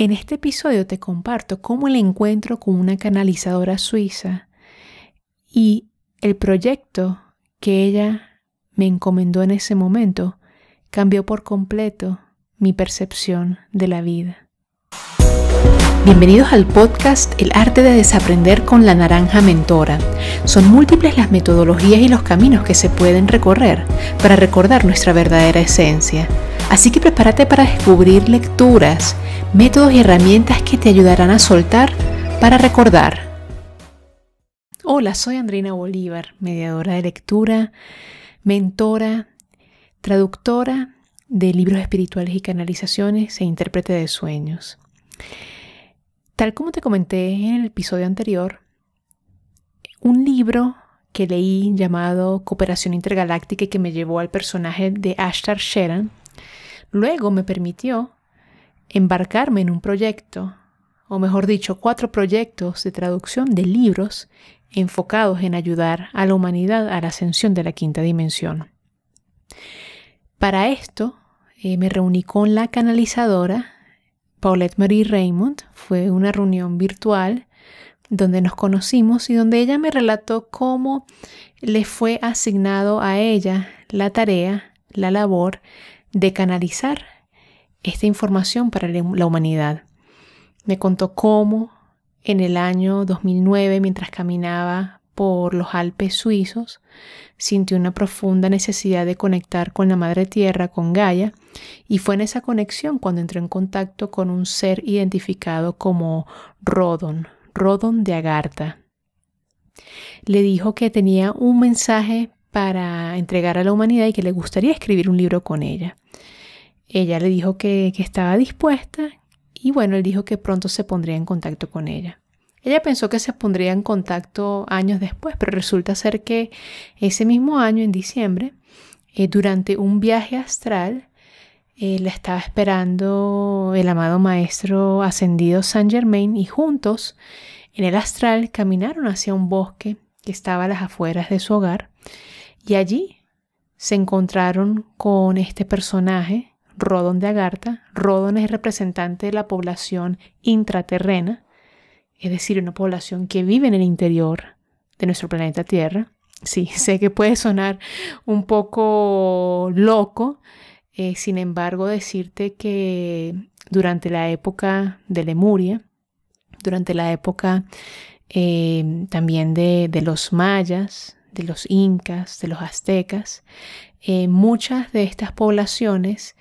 En este episodio te comparto cómo el encuentro con una canalizadora suiza y el proyecto que ella me encomendó en ese momento cambió por completo mi percepción de la vida. Bienvenidos al podcast El arte de desaprender con la naranja mentora. Son múltiples las metodologías y los caminos que se pueden recorrer para recordar nuestra verdadera esencia. Así que prepárate para descubrir lecturas, métodos y herramientas que te ayudarán a soltar para recordar. Hola, soy Andrina Bolívar, mediadora de lectura, mentora, traductora de libros espirituales y canalizaciones e intérprete de sueños. Tal como te comenté en el episodio anterior, un libro que leí llamado Cooperación Intergaláctica y que me llevó al personaje de Ashtar Sheran, luego me permitió embarcarme en un proyecto, o mejor dicho, cuatro proyectos de traducción de libros enfocados en ayudar a la humanidad a la ascensión de la quinta dimensión. Para esto eh, me reuní con la canalizadora Paulette Marie Raymond. Fue una reunión virtual donde nos conocimos y donde ella me relató cómo le fue asignado a ella la tarea, la labor de canalizar esta información para la humanidad. Me contó cómo en el año 2009, mientras caminaba por los Alpes suizos, sintió una profunda necesidad de conectar con la Madre Tierra, con Gaia, y fue en esa conexión cuando entró en contacto con un ser identificado como Rodon, Rodon de Agartha. Le dijo que tenía un mensaje para entregar a la humanidad y que le gustaría escribir un libro con ella. Ella le dijo que, estaba dispuesta y bueno, él dijo que pronto se pondría en contacto con ella. Ella pensó que se pondría en contacto años después, pero resulta ser que ese mismo año, en diciembre, eh, durante un viaje astral, eh, la estaba esperando el amado maestro ascendido Saint Germain y juntos en el astral caminaron hacia un bosque que estaba a las afueras de su hogar y allí se encontraron con este personaje, Rodon de Agartha. Rodon es representante de la población intraterrena es decir, una población que vive en el interior de nuestro planeta Tierra. Sí, sé que puede sonar un poco loco, eh, sin embargo, decirte que durante la época de Lemuria, durante la época eh, también de, los mayas, de los incas, de los aztecas, eh, muchas de estas poblaciones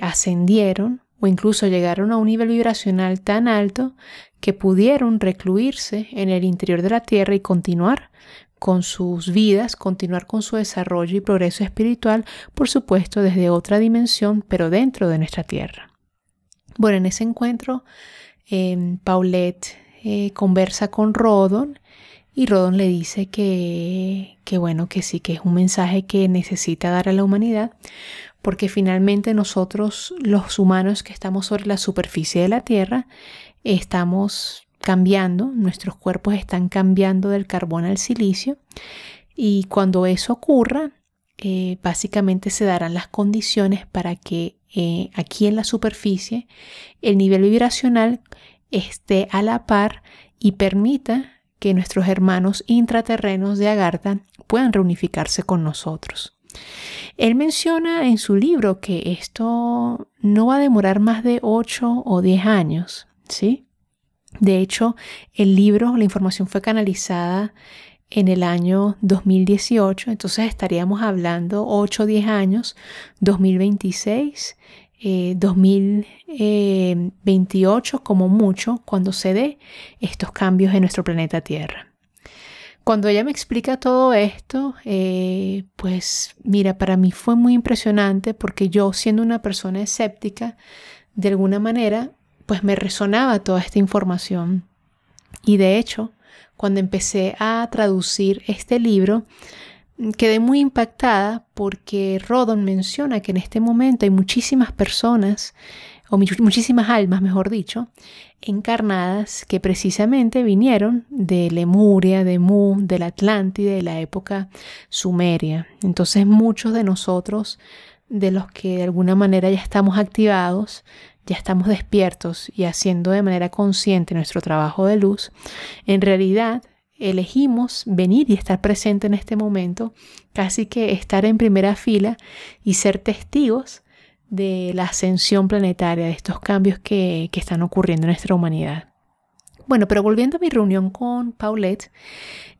ascendieron o incluso llegaron a un nivel vibracional tan alto que pudieron recluirse en el interior de la Tierra y continuar con sus vidas, continuar con su desarrollo y progreso espiritual, por supuesto desde otra dimensión, pero dentro de nuestra Tierra. Bueno, en ese encuentro, em, Paulette eh, conversa con Rodon y Rodon le dice que, que, bueno, que sí, que es un mensaje que necesita dar a la humanidad, porque finalmente nosotros, los humanos que estamos sobre la superficie de la Tierra, estamos cambiando, nuestros cuerpos están cambiando del carbón al silicio y cuando eso ocurra, eh, básicamente se darán las condiciones para que eh, aquí en la superficie el nivel vibracional esté a la par y permita que nuestros hermanos intraterrenos de Agartha puedan reunificarse con nosotros. Él menciona en su libro que esto no va a demorar más de 8 o 10 años, ¿sí? De hecho, el libro, la información fue canalizada en el año 2018, entonces estaríamos hablando 8 o 10 años, 2026, 2028 como mucho, cuando se dé estos cambios en nuestro planeta Tierra. Cuando ella me explica todo esto, eh, pues mira, para mí fue muy impresionante porque yo siendo una persona escéptica, de alguna manera, pues me resonaba toda esta información. Y de hecho, cuando empecé a traducir este libro, quedé muy impactada porque Rodon menciona que en este momento hay muchísimas personas, o muchísimas almas, mejor dicho, encarnadas que precisamente vinieron de Lemuria, de Mu, de la Atlántida, de la época sumeria. Entonces muchos de nosotros, de los que de alguna manera ya estamos activados, ya estamos despiertos y haciendo de manera consciente nuestro trabajo de luz, en realidad elegimos venir y estar presente en este momento, casi que estar en primera fila y ser testigos de la ascensión planetaria, de estos cambios que, que están ocurriendo en nuestra humanidad. Bueno, pero volviendo a mi reunión con Paulette,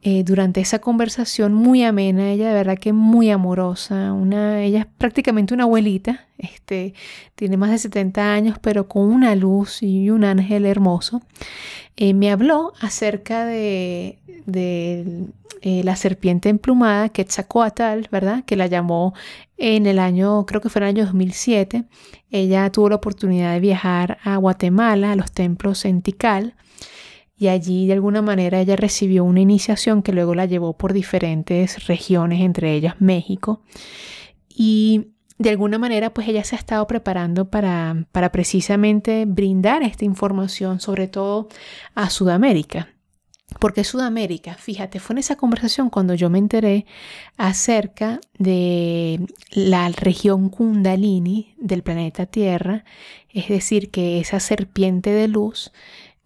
eh, durante esa conversación muy amena, ella de verdad que muy amorosa, una, ella es prácticamente una abuelita, este, tiene más de 70 años, pero con una luz y un ángel hermoso, eh, me habló acerca de, de eh, la serpiente emplumada, Quetzalcoatl, ¿verdad? Que la llamó en el año, creo que fue en el año 2007. Ella tuvo la oportunidad de viajar a Guatemala, a los templos en Tikal, y allí de alguna manera ella recibió una iniciación que luego la llevó por diferentes regiones, entre ellas México. Y de alguna manera pues ella se ha estado preparando para, para precisamente brindar esta información, sobre todo a Sudamérica. Porque Sudamérica, fíjate, fue en esa conversación cuando yo me enteré acerca de la región Kundalini del planeta Tierra, es decir, que esa serpiente de luz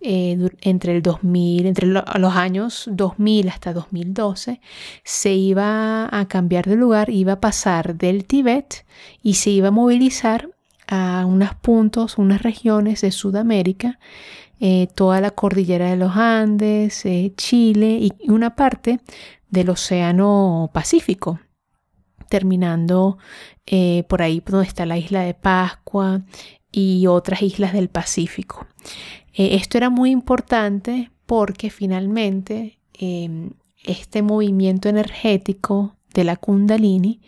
eh, entre el 2000, entre los años 2000 hasta 2012, se iba a cambiar de lugar, iba a pasar del Tíbet y se iba a movilizar a unos puntos, unas regiones de Sudamérica, eh, toda la cordillera de los Andes, eh, Chile y una parte del Océano Pacífico, terminando por ahí donde está la isla de Pascua y otras islas del Pacífico. Eh, esto era muy importante porque finalmente em, este movimiento energético de la kundalini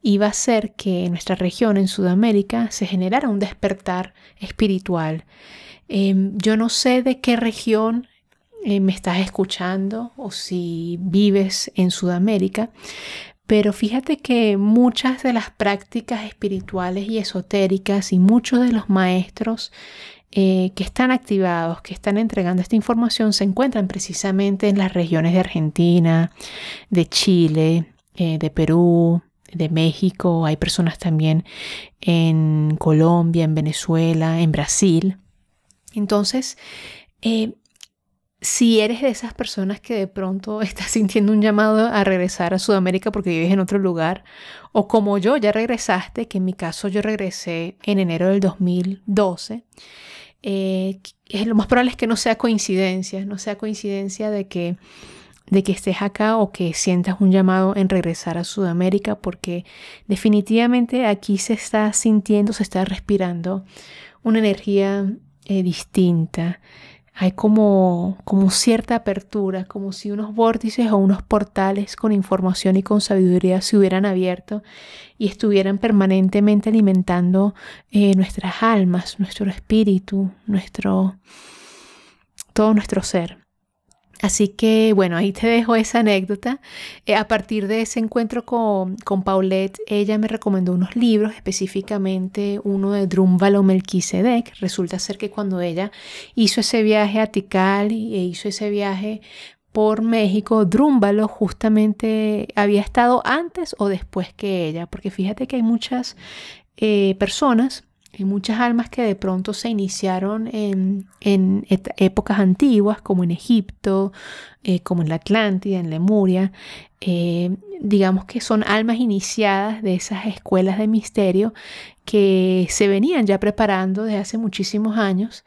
iba a hacer que en nuestra región, en Sudamérica, se generara un despertar espiritual. Em, yo no sé de qué región eh, me estás escuchando o si vives en Sudamérica, pero fíjate que muchas de las prácticas espirituales y esotéricas y muchos de los maestros eh, que están activados, que están entregando esta información, se encuentran precisamente en las regiones de Argentina, de Chile, eh, de Perú, de México. Hay personas también en Colombia, en Venezuela, en Brasil. Entonces, eh, si eres de esas personas que de pronto estás sintiendo un llamado a regresar a Sudamérica porque vives en otro lugar, o como yo ya regresaste, que en mi caso yo regresé en enero del 2012, eh, lo más probable es que no sea coincidencia, no sea coincidencia de que, de que estés acá o que sientas un llamado en regresar a Sudamérica, porque definitivamente aquí se está sintiendo, se está respirando una energía eh, distinta hay como, como cierta apertura, como si unos vórtices o unos portales con información y con sabiduría se hubieran abierto y estuvieran permanentemente alimentando eh, nuestras almas, nuestro espíritu, nuestro, todo nuestro ser. Así que bueno, ahí te dejo esa anécdota. Eh, a partir de ese encuentro con, con, Paulette, ella me recomendó unos libros, específicamente uno de Drúmbalo Melquisedec. Resulta ser que cuando ella hizo ese viaje a Tikal e hizo ese viaje por México, Drúmbalo justamente había estado antes o después que ella, porque fíjate que hay muchas eh, personas hay muchas almas que de pronto se iniciaron en, épocas antiguas, como en Egipto, eh, como en la Atlántida, en Lemuria. Eh, digamos que son almas iniciadas de esas escuelas de misterio que se venían ya preparando desde hace muchísimos años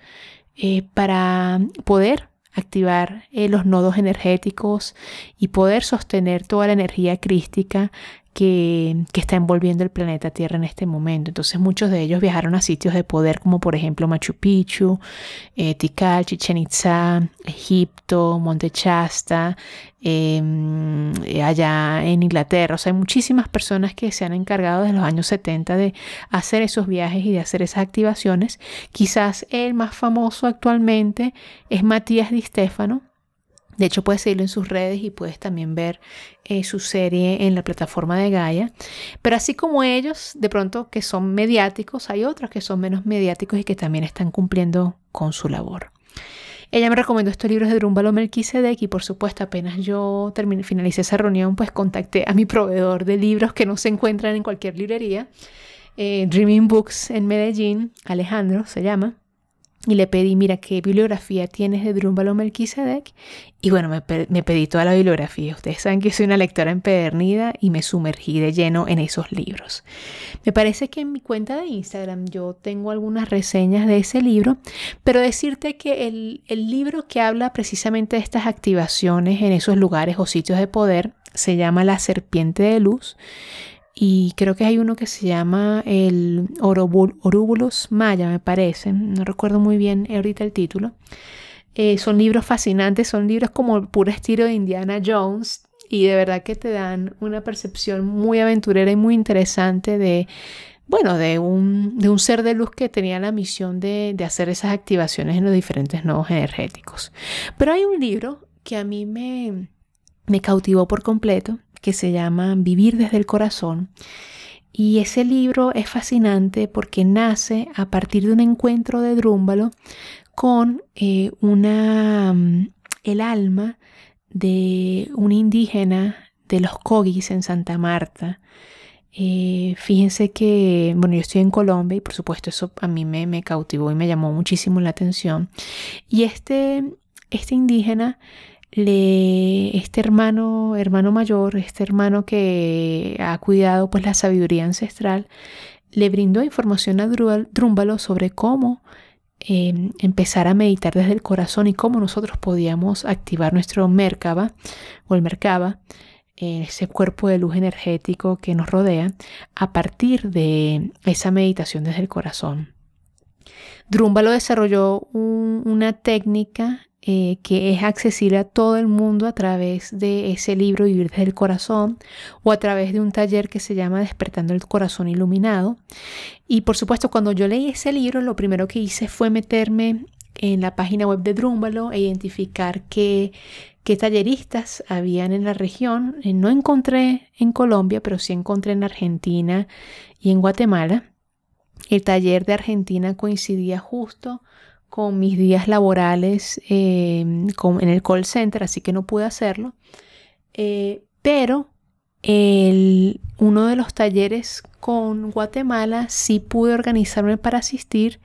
eh, para poder activar los nodos energéticos y poder sostener toda la energía crística que, está envolviendo el planeta Tierra en este momento. Entonces muchos de ellos viajaron a sitios de poder como por ejemplo Machu Picchu, eh, Tikal, Chichen Itza, Egipto, Monte Chasta, em, allá en Inglaterra. O sea, hay muchísimas personas que se han encargado desde los años 70 de hacer esos viajes y de hacer esas activaciones. Quizás el más famoso actualmente es Matías Di Stefano de hecho, puedes seguirlo en sus redes y puedes también ver eh, su serie en la plataforma de Gaia. Pero así como ellos, de pronto que son mediáticos, hay otros que son menos mediáticos y que también están cumpliendo con su labor. Ella me recomendó estos libros de Drúmbalo Melquisedec y por supuesto apenas yo terminé, finalicé esa reunión, pues contacté a mi proveedor de libros que no se encuentran en cualquier librería eh, Dreaming Books en Medellín, Alejandro se llama, y le pedí, mira, ¿qué bibliografía tienes de Drúmbalo Melquisedec? Y bueno, me, pedí toda la bibliografía. Ustedes saben que soy una lectora empedernida y me sumergí de lleno en esos libros. Me parece que en mi cuenta de Instagram yo tengo algunas reseñas de ese libro, pero decirte que el, el libro que habla precisamente de estas activaciones en esos lugares o sitios de poder se llama La Serpiente de Luz y creo que hay uno que se llama el Orúbulos Maya, me parece. No recuerdo muy bien ahorita el título. Eh, son libros fascinantes, son libros como el puro estilo de Indiana Jones y de verdad que te dan una percepción muy aventurera y muy interesante de, bueno, de un, de un ser de luz que tenía la misión de, de hacer esas activaciones en los diferentes nodos energéticos. Pero hay un libro que a mí me, me cautivó por completo que se llama Vivir desde el Corazón. Y ese libro es fascinante porque nace a partir de un encuentro de Drúmbalo con eh, una, mm, el alma de un indígena de los Cogis en Santa Marta. Eh, fíjense que, bueno, yo estoy en Colombia y por supuesto eso a mí me, me cautivó y me llamó muchísimo la atención. Y este, este indígena le, este hermano, hermano mayor, este hermano que ha cuidado pues la sabiduría ancestral, le brindó información a Drúmbalo sobre cómo em, empezar a meditar desde el corazón y cómo nosotros podíamos activar nuestro Merkaba o el Merkaba, ese cuerpo de luz energético que nos rodea, a partir de esa meditación desde el corazón. Drúmbalo desarrolló una técnica eh, que es accesible a todo el mundo a través de ese libro Vivir desde el Corazón o a través de un taller que se llama Despertando el Corazón Iluminado. Y por supuesto, cuando yo leí ese libro, lo primero que hice fue meterme en la página web de Drúmbalo e identificar qué, qué talleristas habían en la región. Eh, no encontré en Colombia, pero sí encontré en Argentina y en Guatemala. El taller de Argentina coincidía justo con mis días laborales em, en el call center, así que no pude hacerlo. Eh, pero uno de los talleres con Guatemala sí pude organizarme para asistir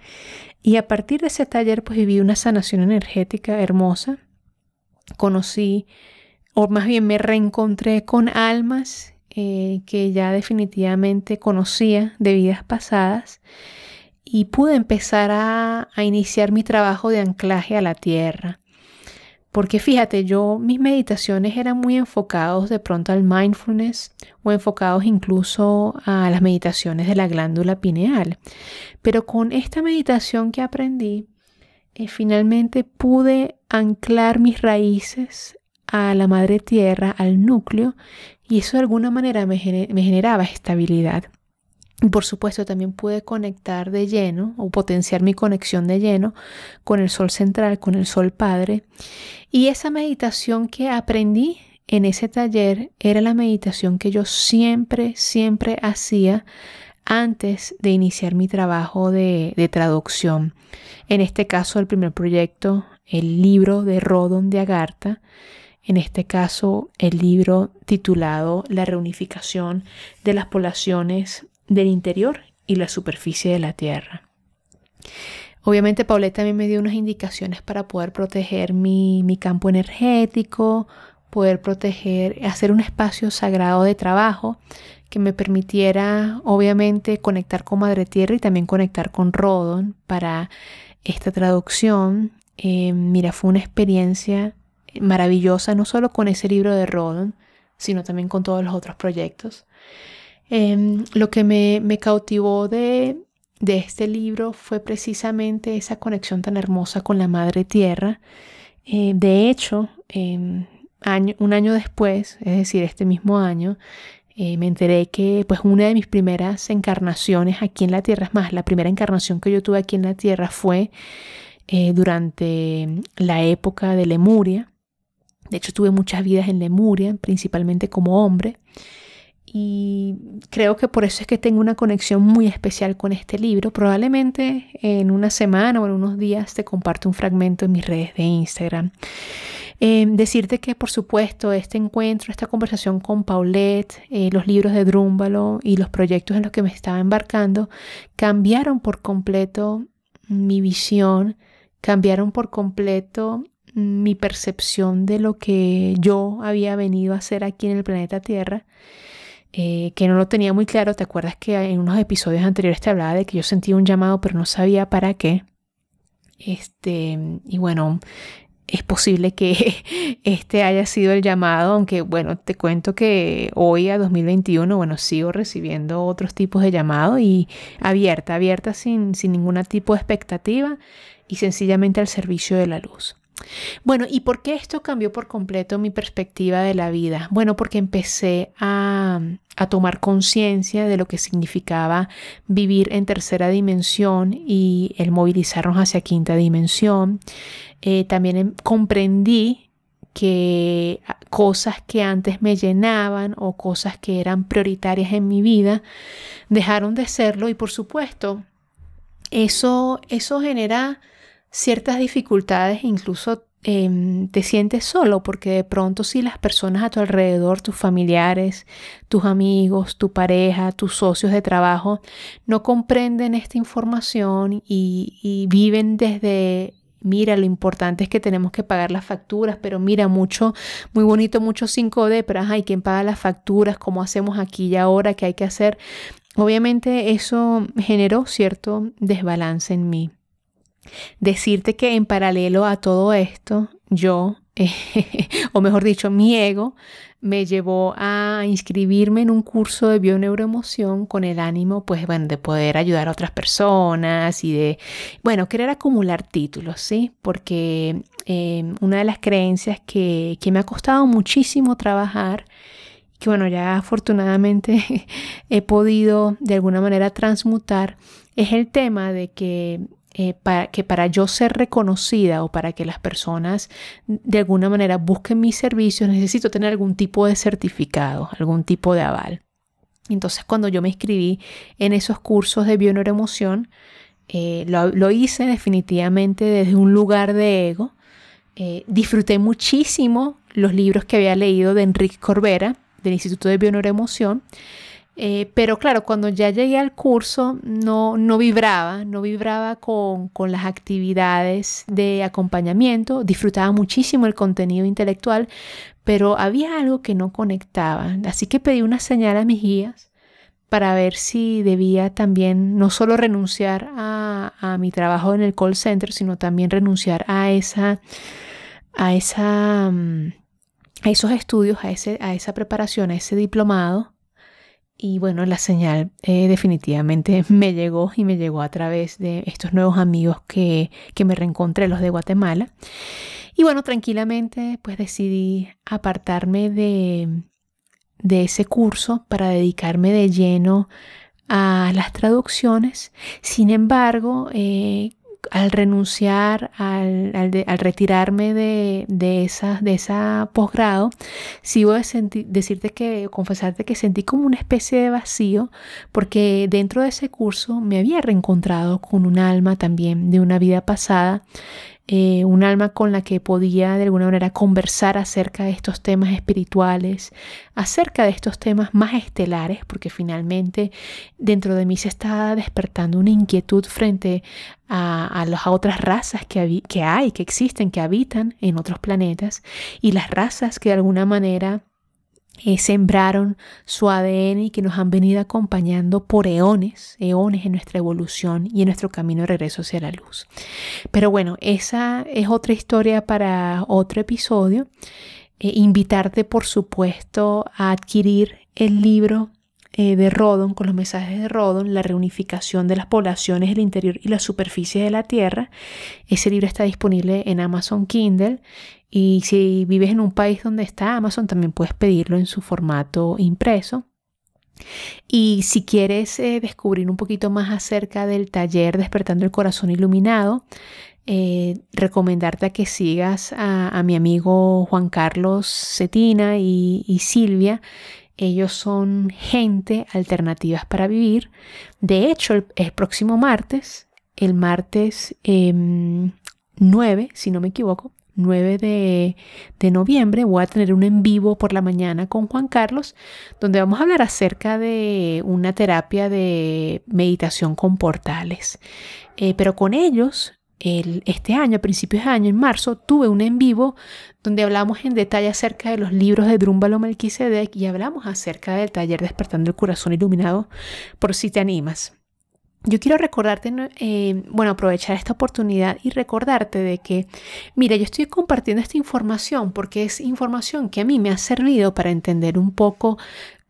y a partir de ese taller pues viví una sanación energética hermosa. Conocí, o más bien me reencontré con almas eh, que ya definitivamente conocía de vidas pasadas y pude empezar a, iniciar mi trabajo de anclaje a la tierra. Porque fíjate, yo mis meditaciones eran muy enfocados de pronto al mindfulness o enfocados incluso a las meditaciones de la glándula pineal. Pero con esta meditación que aprendí, eh, finalmente pude anclar mis raíces a la madre tierra, al núcleo, y eso de alguna manera me generaba estabilidad. Por supuesto también pude conectar de lleno o potenciar mi conexión de lleno con el sol central, con el sol padre. Y esa meditación que aprendí en ese taller era la meditación que yo siempre, siempre hacía antes de iniciar mi trabajo de, de traducción. En este caso, el primer proyecto, el libro de Rodon de Agartha. En este caso, el libro titulado La reunificación de las poblaciones del interior y la superficie de la Tierra. Obviamente Paulette también me dio unas indicaciones para poder proteger mi, campo energético, poder proteger, hacer un espacio sagrado de trabajo que me permitiera obviamente conectar con Madre Tierra y también conectar con Rodon para esta traducción. Eh, mira, fue una experiencia maravillosa, no solo con ese libro de Rodon, sino también con todos los otros proyectos. Em, lo que me, cautivó de, este libro fue precisamente esa conexión tan hermosa con la Madre Tierra. Eh, de hecho, em, un año después, es decir, este mismo año, eh, me enteré que pues una de mis primeras encarnaciones aquí en la Tierra, es más, la primera encarnación que yo tuve aquí en la Tierra fue eh, durante la época de Lemuria. De hecho, tuve muchas vidas en Lemuria, principalmente como hombre. Y creo que por eso es que tengo una conexión muy especial con este libro. Probablemente en una semana o en unos días te comparto un fragmento en mis redes de Instagram. Em, decirte que, por supuesto, este encuentro, esta conversación con Paulette, eh, los libros de Drúmbalo y los proyectos en los que me estaba embarcando cambiaron por completo mi visión, cambiaron por completo mi percepción de lo que yo había venido a hacer aquí en el planeta Tierra. Eh, que no lo tenía muy claro. ¿Te acuerdas que en unos episodios anteriores te hablaba de que yo sentía un llamado pero no sabía para qué? Este, y bueno, es posible que este haya sido el llamado, aunque bueno, te cuento que hoy a 2021, bueno, sigo recibiendo otros tipos de llamado y abierta, abierta sin, sin ningún tipo de expectativa y sencillamente al servicio de la luz. Bueno, ¿y por qué esto cambió por completo mi perspectiva de la vida? Bueno, porque empecé a, tomar conciencia de lo que significaba vivir en tercera dimensión y el movilizarnos hacia quinta dimensión. Eh, también em, comprendí que cosas que antes me llenaban o cosas que eran prioritarias en mi vida dejaron de serlo y por supuesto eso, eso genera ciertas dificultades, incluso em, te sientes solo porque de pronto si las personas a tu alrededor, tus familiares, tus amigos, tu pareja, tus socios de trabajo, no comprenden esta información y, viven desde mira, lo importante es que tenemos que pagar las facturas, pero mira, mucho, muy bonito, mucho 5D, pero hay ¿quién paga las facturas? ¿Cómo hacemos aquí y ahora? ¿Qué hay que hacer? Obviamente eso generó cierto desbalance en mí. Decirte que en paralelo a todo esto, yo, o mejor dicho, mi ego, me llevó a inscribirme en un curso de bioneuroemoción con el ánimo, pues, bueno, de poder ayudar a otras personas y de, bueno, querer acumular títulos, ¿sí? Porque eh, una de las creencias que, que me ha costado muchísimo trabajar, que bueno, ya afortunadamente he podido de alguna manera transmutar, es el tema de que eh, para, que para yo ser reconocida o para que las personas de alguna manera busquen mis servicios, necesito tener algún tipo de certificado, algún tipo de aval. Entonces, cuando yo me inscribí en esos cursos de bioneuroemoción, eh, lo, hice definitivamente desde un lugar de ego. Eh, disfruté muchísimo los libros que había leído de Enrique Corbera, del Instituto de Bioneuroemoción. Eh, pero claro, cuando ya llegué al curso no, no vibraba, no vibraba con, con, las actividades de acompañamiento, disfrutaba muchísimo el contenido intelectual, pero había algo que no conectaba. Así que pedí una señal a mis guías para ver si debía también no solo renunciar a, a mi trabajo en el call center, sino también renunciar a esa, a esa, mm, a esos estudios, a, ese, a esa preparación, a ese diplomado y bueno, la señal eh, definitivamente me llegó y me llegó a través de estos nuevos amigos que, que me reencontré, los de Guatemala. Y bueno, tranquilamente pues decidí apartarme de, de ese curso para dedicarme de lleno a las traducciones. Sin embargo, eh, al renunciar, al, al, retirarme de, de, esa, de esa posgrado, sigo de decirte que, confesarte que sentí como una especie de vacío, porque dentro de ese curso me había reencontrado con un alma también de una vida pasada eh, un alma con la que podía de alguna manera conversar acerca de estos temas espirituales, acerca de estos temas más estelares, porque finalmente dentro de mí se está despertando una inquietud frente a, las otras razas que, que hay, que existen, que habitan en otros planetas, y las razas que de alguna manera eh, sembraron su ADN y que nos han venido acompañando por eones, eones en nuestra evolución y en nuestro camino de regreso hacia la luz. Pero bueno, esa es otra historia para otro episodio. Eh, invitarte, por supuesto, a adquirir el libro eh, de Rodon, con los mensajes de Rodon, la reunificación de las poblaciones del interior y la superficie de la Tierra. Ese libro está disponible en Amazon Kindle y si vives en un país donde está Amazon, también puedes pedirlo en su formato impreso. Y si quieres eh, descubrir un poquito más acerca del taller Despertando el Corazón Iluminado, eh, recomendarte a que sigas a, mi amigo Juan Carlos Cetina y, Silvia. Ellos son gente alternativas para vivir. De hecho, el, próximo martes, el martes 9, em, si no me equivoco, 9 de, de, noviembre, voy a tener un en vivo por la mañana con Juan Carlos, donde vamos a hablar acerca de una terapia de meditación con portales. Eh, pero con ellos este año, a principios de año, en marzo, tuve un en vivo donde hablamos en detalle acerca de los libros de Drúmbalo Melquisedec y hablamos acerca del taller Despertando el Corazón Iluminado, por si te animas. Yo quiero recordarte, eh, bueno, aprovechar esta oportunidad y recordarte de que, mira, yo estoy compartiendo esta información porque es información que a mí me ha servido para entender un poco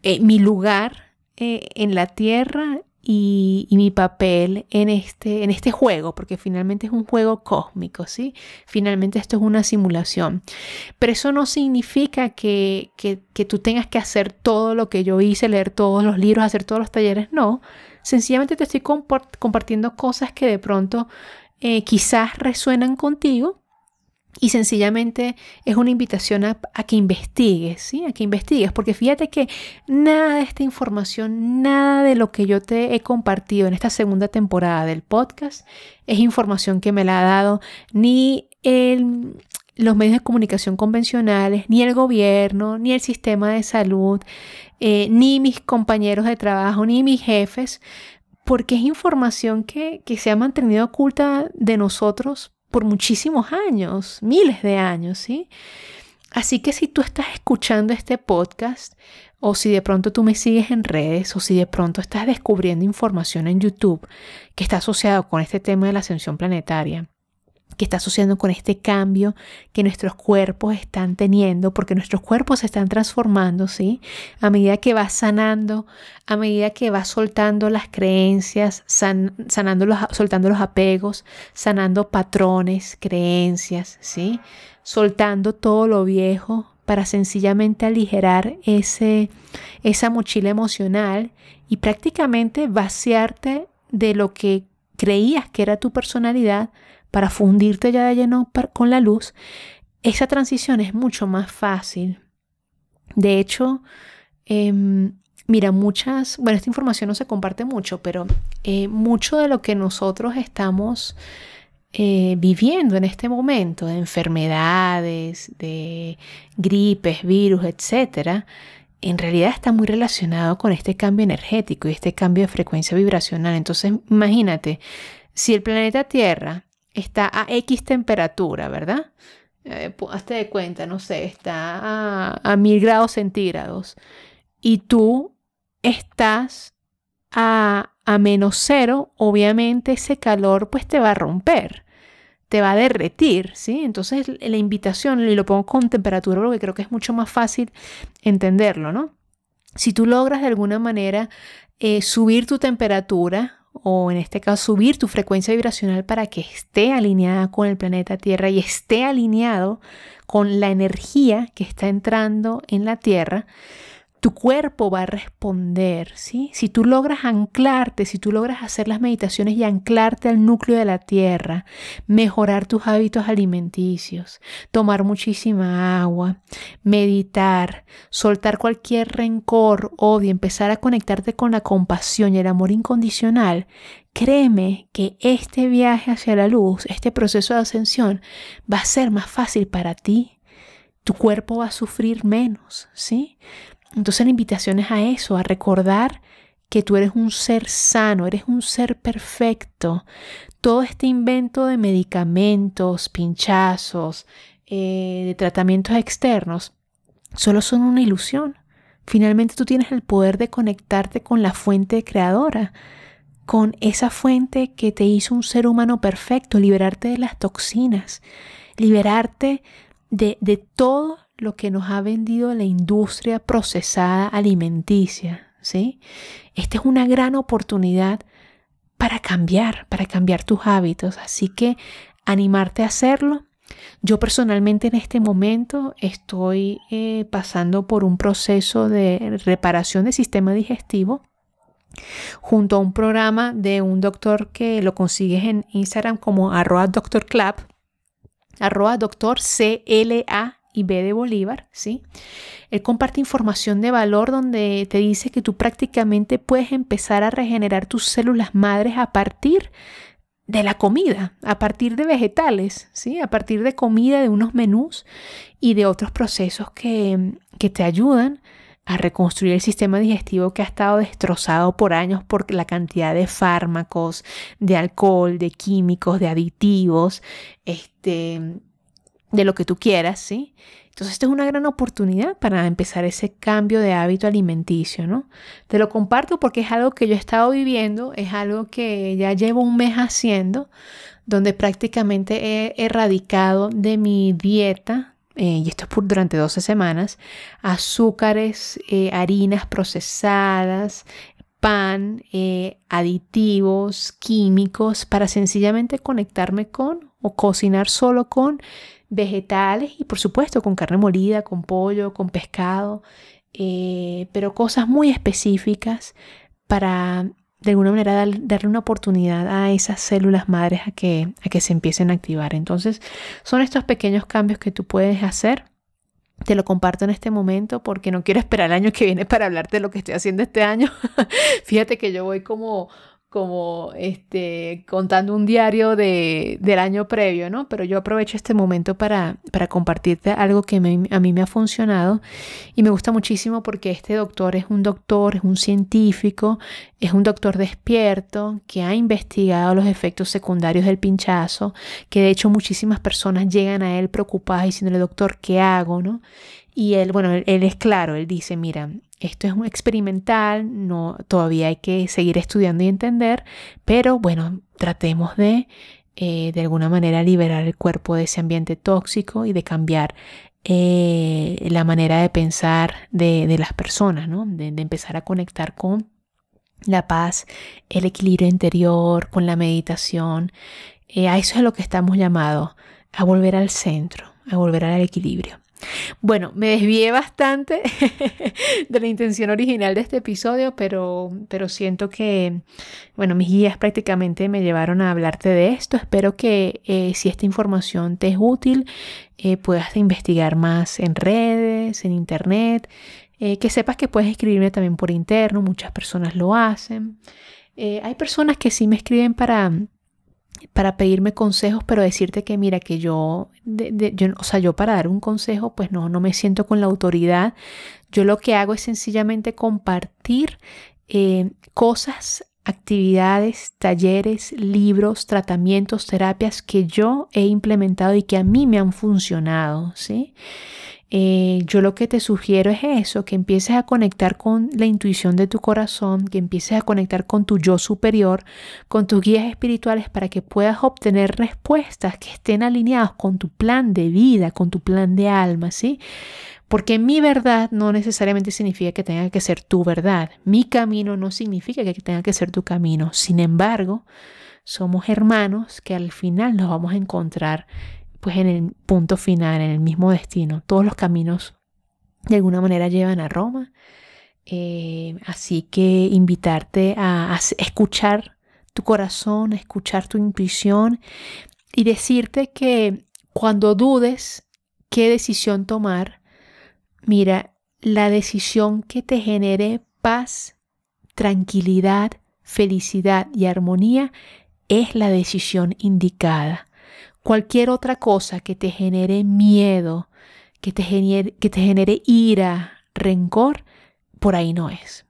eh, mi lugar eh, en la tierra y, mi papel en este, en este juego, porque finalmente es un juego cósmico, ¿sí? Finalmente esto es una simulación. Pero eso no significa que, que tú tengas que hacer todo lo que yo hice, leer todos los libros, hacer todos los talleres, no. Sencillamente te estoy compartiendo cosas que de pronto eh, quizás resuenan contigo y sencillamente es una invitación a, que investigues, ¿sí? A que investigues, porque fíjate que nada de esta información, nada de lo que yo te he compartido en esta segunda temporada del podcast es información que me la ha dado ni el, los medios de comunicación convencionales, ni el gobierno, ni el sistema de salud, eh, ni mis compañeros de trabajo, ni mis jefes, porque es información que, que se ha mantenido oculta de nosotros por muchísimos años, miles de años, ¿sí? Así que si tú estás escuchando este podcast, o si de pronto tú me sigues en redes, o si de pronto estás descubriendo información en YouTube que está asociado con este tema de la ascensión planetaria, que está asociando con este cambio que nuestros cuerpos están teniendo, porque nuestros cuerpos se están transformando, ¿sí? A medida que vas sanando, a medida que vas soltando las creencias, sanando los, soltando los apegos, sanando patrones, creencias, ¿sí? Soltando todo lo viejo para sencillamente aligerar ese, esa mochila emocional y prácticamente vaciarte de lo que creías que era tu personalidad para fundirte ya de lleno con la luz, esa transición es mucho más fácil. De hecho, em, mira, muchas, bueno, esta información no se comparte mucho, pero eh, mucho de lo que nosotros estamos eh, viviendo en este momento, de enfermedades, de gripes, virus, etcétera, en realidad está muy relacionado con este cambio energético y este cambio de frecuencia vibracional. Entonces, imagínate, si el planeta Tierra está a X temperatura, ¿verdad? Eh, hazte de cuenta, no sé, está a, mil grados centígrados y tú estás a, a menos cero, obviamente ese calor pues te va a romper, te va a derretir, ¿sí? Entonces la invitación, y lo pongo con temperatura porque creo que es mucho más fácil entenderlo, ¿no? Si tú logras de alguna manera eh, subir tu temperatura, o en este caso subir tu frecuencia vibracional para que esté alineada con el planeta Tierra y esté alineado con la energía que está entrando en la Tierra, tu cuerpo va a responder, ¿sí? Si tú logras anclarte, si tú logras hacer las meditaciones y anclarte al núcleo de la tierra, mejorar tus hábitos alimenticios, tomar muchísima agua, meditar, soltar cualquier rencor, odio, empezar a conectarte con la compasión y el amor incondicional, créeme que este viaje hacia la luz, este proceso de ascensión, va a ser más fácil para ti. Tu cuerpo va a sufrir menos, ¿sí? Entonces la invitación es a eso, a recordar que tú eres un ser sano, eres un ser perfecto. Todo este invento de medicamentos, pinchazos, eh, de tratamientos externos, solo son una ilusión. Finalmente tú tienes el poder de conectarte con la fuente creadora, con esa fuente que te hizo un ser humano perfecto, liberarte de las toxinas, liberarte de, de todo lo que nos ha vendido la industria procesada alimenticia, ¿sí? Esta es una gran oportunidad para cambiar, para cambiar tus hábitos, así que animarte a hacerlo. Yo personalmente en este momento estoy eh, pasando por un proceso de reparación del sistema digestivo junto a un programa de un doctor que lo consigues en Instagram como arroba doctor doctor CLA y B de Bolívar, ¿sí? Él comparte información de valor donde te dice que tú prácticamente puedes empezar a regenerar tus células madres a partir de la comida, a partir de vegetales, ¿sí? a partir de comida, de unos menús y de otros procesos que, que te ayudan a reconstruir el sistema digestivo que ha estado destrozado por años por la cantidad de fármacos, de alcohol, de químicos, de aditivos, este, de lo que tú quieras, ¿sí? Entonces, esta es una gran oportunidad para empezar ese cambio de hábito alimenticio, ¿no? Te lo comparto porque es algo que yo he estado viviendo, es algo que ya llevo un mes haciendo, donde prácticamente he erradicado de mi dieta, eh, y esto es por durante 12 semanas, azúcares, eh, harinas procesadas, pan, eh, aditivos, químicos, para sencillamente conectarme con o cocinar solo con vegetales y por supuesto con carne molida, con pollo, con pescado, eh, pero cosas muy específicas para de alguna manera darle una oportunidad a esas células madres a que, a que se empiecen a activar. Entonces son estos pequeños cambios que tú puedes hacer. Te lo comparto en este momento porque no quiero esperar el año que viene para hablarte de lo que estoy haciendo este año. Fíjate que yo voy como como este, contando un diario de, del año previo, ¿no? Pero yo aprovecho este momento para, para compartirte algo que a mí me ha funcionado y me gusta muchísimo porque este doctor es un doctor, es un científico, es un doctor despierto que ha investigado los efectos secundarios del pinchazo, que de hecho muchísimas personas llegan a él preocupadas diciéndole, doctor, ¿qué hago, no? Y él, bueno, él es claro, él dice, mira, esto es un experimental, no, todavía hay que seguir estudiando y entender, pero bueno, tratemos de eh, de alguna manera liberar el cuerpo de ese ambiente tóxico y de cambiar eh, la manera de pensar de, las personas, ¿no? de, empezar a conectar con la paz, el equilibrio interior, con la meditación. Eh, a eso es a lo que estamos llamados, a volver al centro, a volver al equilibrio. Bueno, me desvié bastante de la intención original de este episodio, pero, pero siento que, bueno, mis guías prácticamente me llevaron a hablarte de esto. Espero que eh, si esta información te es útil, eh, puedas investigar más en redes, en internet, eh, que sepas que puedes escribirme también por interno, muchas personas lo hacen. hay personas que sí me escriben para para pedirme consejos, pero decirte que mira, que yo, o sea, yo para dar un consejo, pues no, no me siento con la autoridad. Yo lo que hago es sencillamente compartir eh, cosas, actividades, talleres, libros, tratamientos, terapias que yo he implementado y que a mí me han funcionado, ¿sí? Eh, yo lo que te sugiero es eso, que empieces a conectar con la intuición de tu corazón, que empieces a conectar con tu yo superior, con tus guías espirituales para que puedas obtener respuestas que estén alineadas con tu plan de vida, con tu plan de alma, ¿sí? Porque mi verdad no necesariamente significa que tenga que ser tu verdad. Mi camino no significa que tenga que ser tu camino. Sin embargo, somos hermanos que al final nos vamos a encontrar pues en el punto final, en el mismo destino. Todos los caminos de alguna manera llevan a Roma. Eh, así que invitarte a, escuchar tu corazón, a escuchar tu intuición y decirte que cuando dudes qué decisión tomar, mira, la decisión que te genere paz, tranquilidad, felicidad y armonía es la decisión indicada. Cualquier otra cosa que te genere miedo, que te genere, que te genere ira, rencor, por ahí no es.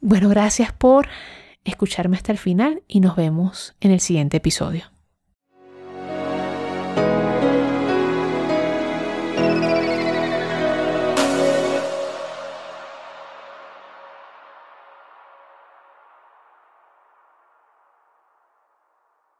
Bueno, gracias por escucharme hasta el final y nos vemos en el siguiente episodio.